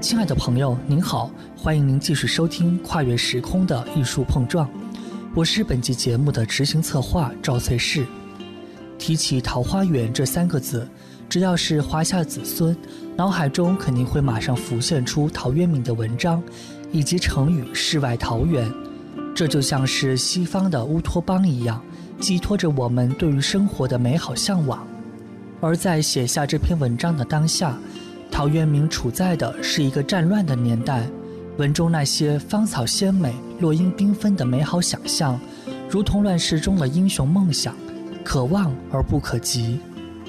亲爱的朋友，您好，欢迎您继续收听《跨越时空的艺术碰撞》，我是本期节目的执行策划赵翠氏。提起桃花源这三个字，只要是华夏子孙，脑海中肯定会马上浮现出陶渊明的文章，以及成语“世外桃源”。这就像是西方的乌托邦一样，寄托着我们对于生活的美好向往。而在写下这篇文章的当下，陶渊明处在的是一个战乱的年代，文中那些芳草鲜美、落英缤纷的美好想象，如同乱世中的英雄梦想。可望而不可及，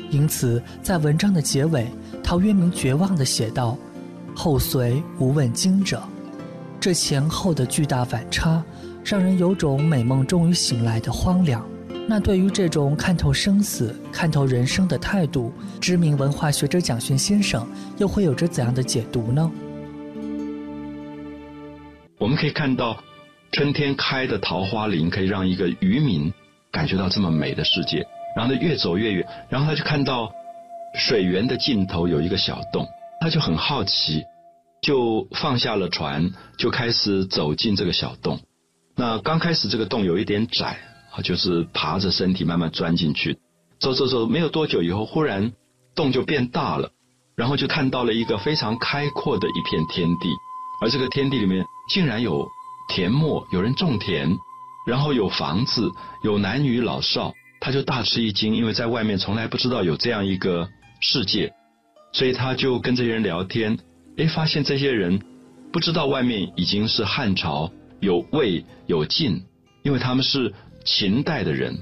因此在文章的结尾，陶渊明绝望地写道：“后随无问津者。”这前后的巨大反差，让人有种美梦终于醒来的荒凉。那对于这种看透生死、看透人生的态度，知名文化学者蒋勋先生又会有着怎样的解读呢？我们可以看到，春天开的桃花林可以让一个渔民。感觉到这么美的世界，然后他越走越远，然后他就看到水源的尽头有一个小洞，他就很好奇，就放下了船，就开始走进这个小洞。那刚开始这个洞有一点窄，就是爬着身体慢慢钻进去，走走走，没有多久以后，忽然洞就变大了，然后就看到了一个非常开阔的一片天地，而这个天地里面竟然有田陌，有人种田。然后有房子，有男女老少，他就大吃一惊，因为在外面从来不知道有这样一个世界，所以他就跟这些人聊天，哎，发现这些人不知道外面已经是汉朝，有魏有晋，因为他们是秦代的人，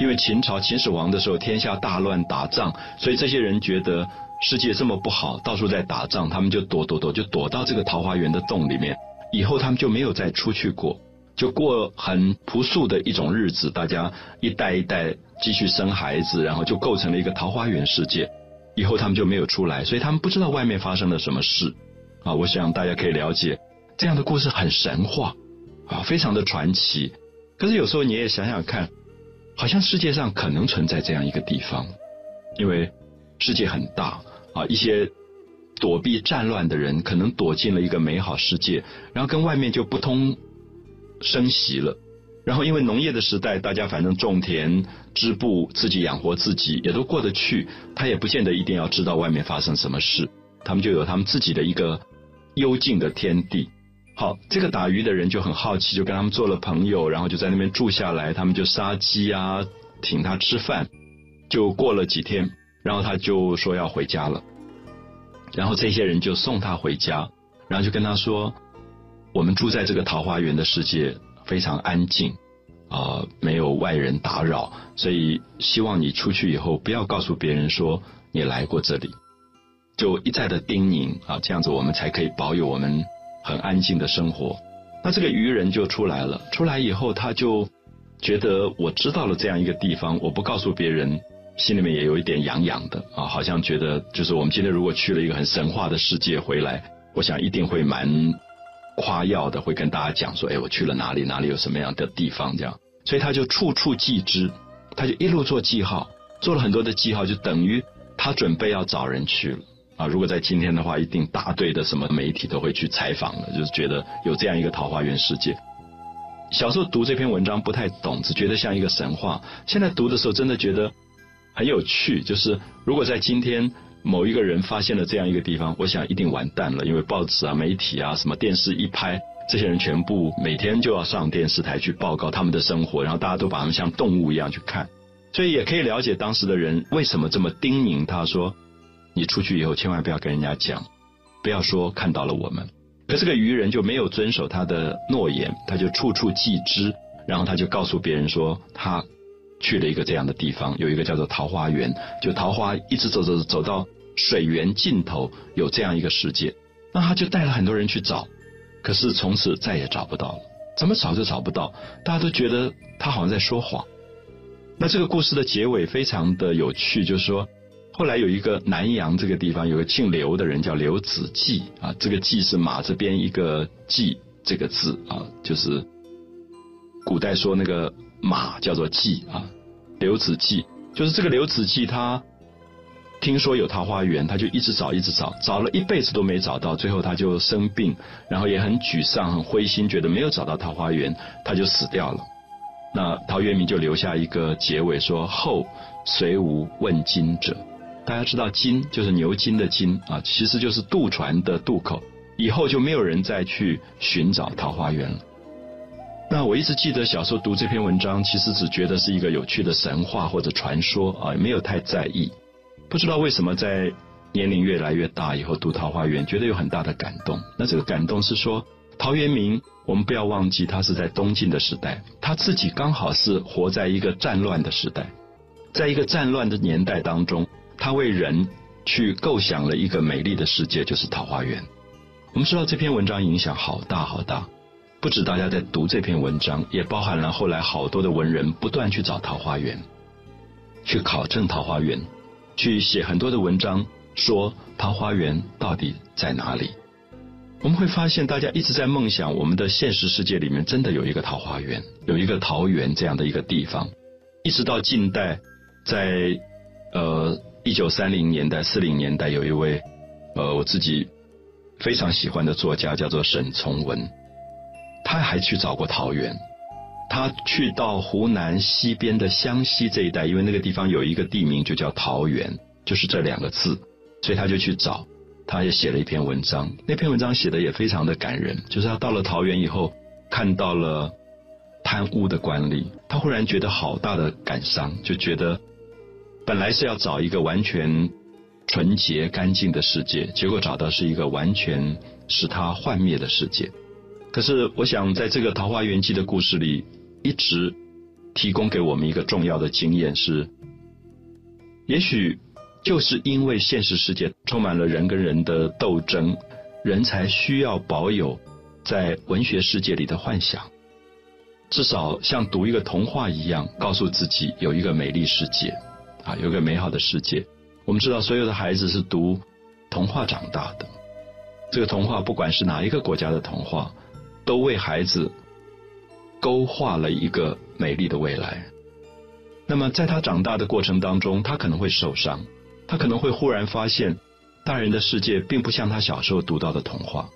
因为秦朝秦始皇的时候天下大乱打仗，所以这些人觉得世界这么不好，到处在打仗，他们就躲躲躲，就躲到这个桃花源的洞里面，以后他们就没有再出去过。就过很朴素的一种日子，大家一代一代继续生孩子，然后就构成了一个桃花源世界。以后他们就没有出来，所以他们不知道外面发生了什么事。啊，我想大家可以了解，这样的故事很神话，啊，非常的传奇。可是有时候你也想想看，好像世界上可能存在这样一个地方，因为世界很大啊，一些躲避战乱的人可能躲进了一个美好世界，然后跟外面就不通。升息了，然后因为农业的时代，大家反正种田、织布，自己养活自己也都过得去。他也不见得一定要知道外面发生什么事，他们就有他们自己的一个幽静的天地。好，这个打鱼的人就很好奇，就跟他们做了朋友，然后就在那边住下来。他们就杀鸡啊，请他吃饭。就过了几天，然后他就说要回家了，然后这些人就送他回家，然后就跟他说。我们住在这个桃花源的世界非常安静，啊，没有外人打扰，所以希望你出去以后不要告诉别人说你来过这里，就一再的叮咛啊，这样子我们才可以保有我们很安静的生活。那这个渔人就出来了，出来以后他就觉得我知道了这样一个地方，我不告诉别人，心里面也有一点痒痒的啊，好像觉得就是我们今天如果去了一个很神话的世界回来，我想一定会蛮。夸耀的会跟大家讲说，哎，我去了哪里，哪里有什么样的地方，这样，所以他就处处记之，他就一路做记号，做了很多的记号，就等于他准备要找人去了啊。如果在今天的话，一定大队的什么媒体都会去采访了，就是觉得有这样一个桃花源世界。小时候读这篇文章不太懂，只觉得像一个神话。现在读的时候，真的觉得很有趣。就是如果在今天。某一个人发现了这样一个地方，我想一定完蛋了，因为报纸啊、媒体啊、什么电视一拍，这些人全部每天就要上电视台去报告他们的生活，然后大家都把他们像动物一样去看，所以也可以了解当时的人为什么这么叮咛他说：“你出去以后千万不要跟人家讲，不要说看到了我们。”可这个愚人就没有遵守他的诺言，他就处处记之，然后他就告诉别人说他。去了一个这样的地方，有一个叫做桃花源，就桃花一直走走走到水源尽头，有这样一个世界。那他就带了很多人去找，可是从此再也找不到了。怎么找都找不到，大家都觉得他好像在说谎。那这个故事的结尾非常的有趣，就是说，后来有一个南阳这个地方有个姓刘的人叫刘子骥啊，这个骥是马这边一个骥这个字啊，就是古代说那个。马叫做骥啊，刘子骥就是这个刘子骥，他听说有桃花源，他就一直找，一直找，找了一辈子都没找到，最后他就生病，然后也很沮丧、很灰心，觉得没有找到桃花源，他就死掉了。那陶渊明就留下一个结尾说：“后虽无问津者。”大家知道“津”就是牛津的“津”啊，其实就是渡船的渡口。以后就没有人再去寻找桃花源了。那我一直记得小时候读这篇文章，其实只觉得是一个有趣的神话或者传说啊，没有太在意。不知道为什么在年龄越来越大以后读《桃花源》，觉得有很大的感动。那这个感动是说，陶渊明，我们不要忘记他是在东晋的时代，他自己刚好是活在一个战乱的时代，在一个战乱的年代当中，他为人去构想了一个美丽的世界，就是桃花源。我们知道这篇文章影响好大好大，不止大家在读这篇文章，也包含了后来好多的文人不断去找桃花源，去考证桃花源，去写很多的文章，说桃花源到底在哪里。我们会发现，大家一直在梦想，我们的现实世界里面真的有一个桃花源，有一个桃源这样的一个地方。一直到近代，在呃一九三零年代、四零年代，有一位呃我自己。非常喜欢的作家叫做沈从文，他还去找过桃源，他去到湖南西边的湘西这一带，因为那个地方有一个地名就叫桃源，就是这两个字，所以他就去找，他也写了一篇文章，那篇文章写的也非常的感人，就是他到了桃源以后，看到了贪污的官吏，他忽然觉得好大的感伤，就觉得本来是要找一个完全。纯洁干净的世界，结果找到是一个完全使他幻灭的世界。可是，我想在这个《桃花源记》的故事里，一直提供给我们一个重要的经验是：也许就是因为现实世界充满了人跟人的斗争，人才需要保有在文学世界里的幻想，至少像读一个童话一样，告诉自己有一个美丽世界，啊，有个美好的世界。我们知道，所有的孩子是读童话长大的。这个童话，不管是哪一个国家的童话，都为孩子勾画了一个美丽的未来。那么，在他长大的过程当中，他可能会受伤，他可能会忽然发现，大人的世界并不像他小时候读到的童话。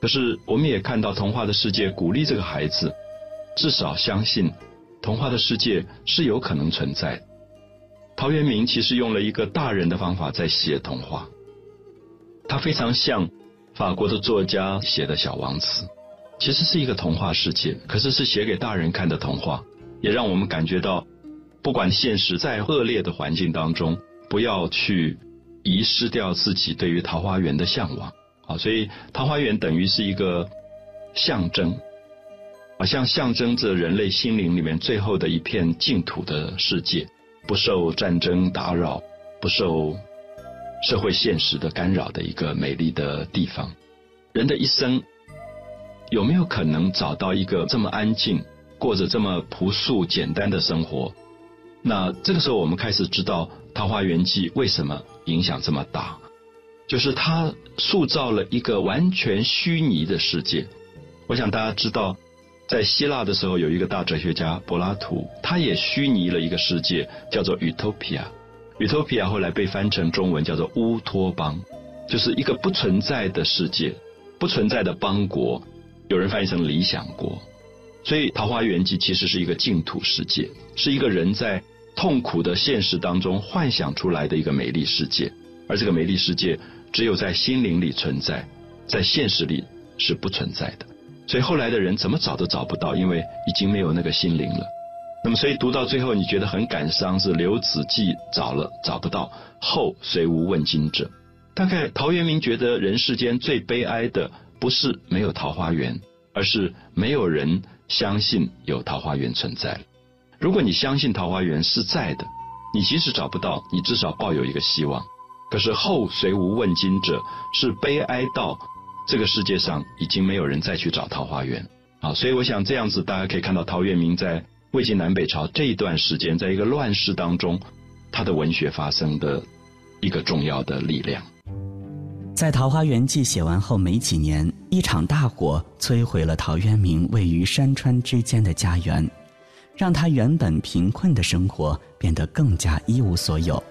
可是，我们也看到童话的世界鼓励这个孩子，至少相信童话的世界是有可能存在的。陶渊明其实用了一个大人的方法在写童话，他非常像法国的作家写的小王子，其实是一个童话世界，可是是写给大人看的童话，也让我们感觉到，不管现实再恶劣的环境当中，不要去遗失掉自己对于桃花源的向往啊！所以桃花源等于是一个象征，好像象征着人类心灵里面最后的一片净土的世界。不受战争打扰，不受社会现实的干扰的一个美丽的地方。人的一生有没有可能找到一个这么安静、过着这么朴素简单的生活？那这个时候，我们开始知道《桃花源记》为什么影响这么大，就是它塑造了一个完全虚拟的世界。我想大家知道。在希腊的时候，有一个大哲学家柏拉图，他也虚拟了一个世界，叫做 Utopia。Utopia 后来被翻成中文叫做乌托邦，就是一个不存在的世界，不存在的邦国，有人翻译成理想国。所以《桃花源记》其实是一个净土世界，是一个人在痛苦的现实当中幻想出来的一个美丽世界，而这个美丽世界只有在心灵里存在，在现实里是不存在的。所以后来的人怎么找都找不到，因为已经没有那个心灵了。那么，所以读到最后，你觉得很感伤，是刘子骥找了找不到，后虽无问津者。大概陶渊明觉得人世间最悲哀的，不是没有桃花源，而是没有人相信有桃花源存在。如果你相信桃花源是在的，你即使找不到，你至少抱有一个希望。可是后虽无问津者，是悲哀到。这个世界上已经没有人再去找桃花源啊，所以我想这样子，大家可以看到陶渊明在魏晋南北朝这一段时间，在一个乱世当中，他的文学发生的一个重要的力量。在《桃花源记》写完后没几年，一场大火摧毁了陶渊明位于山川之间的家园，让他原本贫困的生活变得更加一无所有。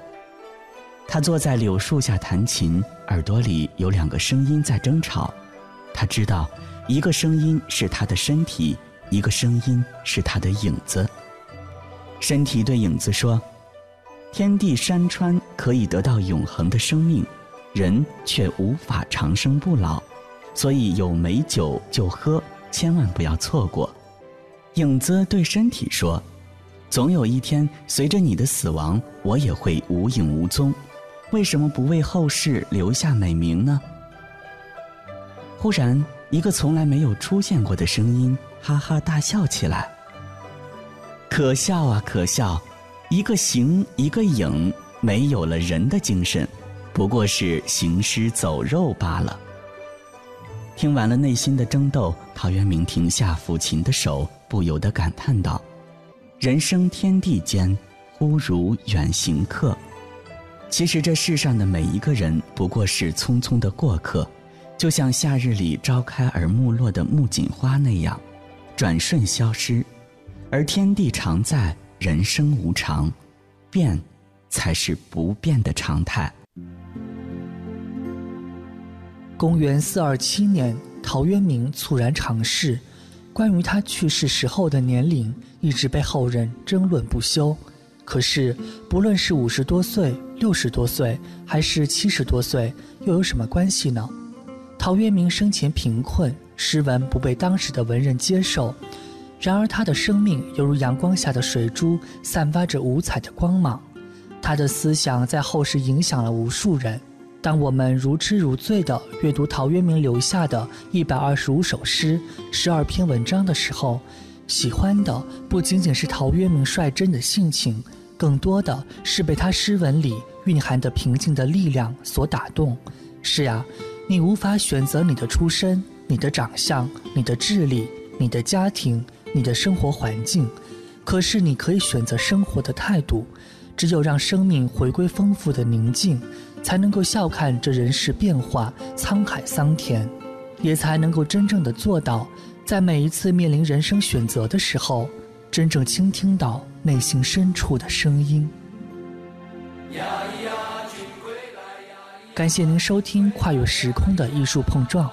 他坐在柳树下弹琴，耳朵里有两个声音在争吵。他知道，一个声音是他的身体，一个声音是他的影子。身体对影子说：“天地山川可以得到永恒的生命，人却无法长生不老，所以有美酒就喝，千万不要错过。”影子对身体说：“总有一天，随着你的死亡，我也会无影无踪。为什么不为后世留下美名呢？”忽然，一个从来没有出现过的声音哈哈大笑起来。可笑啊，可笑！一个形，一个影，没有了人的精神，不过是行尸走肉罢了。听完了内心的争斗，陶渊明停下抚琴的手。不由得感叹道：“人生天地间，忽如远行客。其实这世上的每一个人不过是匆匆的过客，就像夏日里朝开而暮落的木槿花那样，转瞬消失。而天地常在，人生无常，变，才是不变的常态。”公元四二七年，陶渊明猝然长逝。关于他去世时候的年龄，一直被后人争论不休。可是，不论是五十多岁、六十多岁，还是七十多岁，又有什么关系呢？陶渊明生前贫困，诗文不被当时的文人接受。然而，他的生命犹如阳光下的水珠，散发着五彩的光芒。他的思想在后世影响了无数人。当我们如痴如醉地阅读陶渊明留下的一百二十五首诗、十二篇文章的时候，喜欢的不仅仅是陶渊明率真的性情，更多的是被他诗文里蕴含的平静的力量所打动。是呀，你无法选择你的出身、你的长相、你的智力、你的家庭、你的生活环境，可是你可以选择生活的态度。只有让生命回归丰富的宁静。才能够笑看这人世变化、沧海桑田，也才能够真正的做到，在每一次面临人生选择的时候，真正倾听到内心深处的声音。感谢您收听《跨越时空的艺术碰撞》，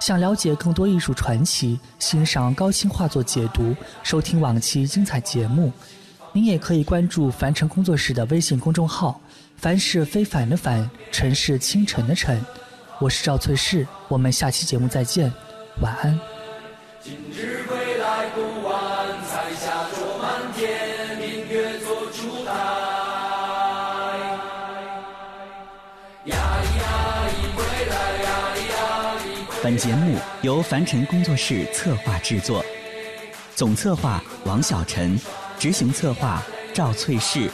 想了解更多艺术传奇，欣赏高清画作解读，收听往期精彩节目，您也可以关注凡尘工作室的微信公众号。凡是非凡的凡，尘是清晨的晨。我是赵翠氏，我们下期节目再见，晚安。今日归来不晚，彩霞灼满天，明月做烛台。呀呀归来呀呀本节目由凡尘工作室策划制作，总策划王小晨，执行策划赵翠氏，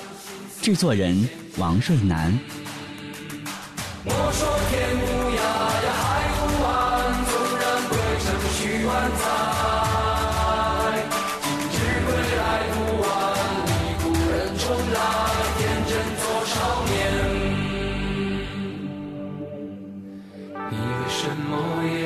制作人。王瑞南。什么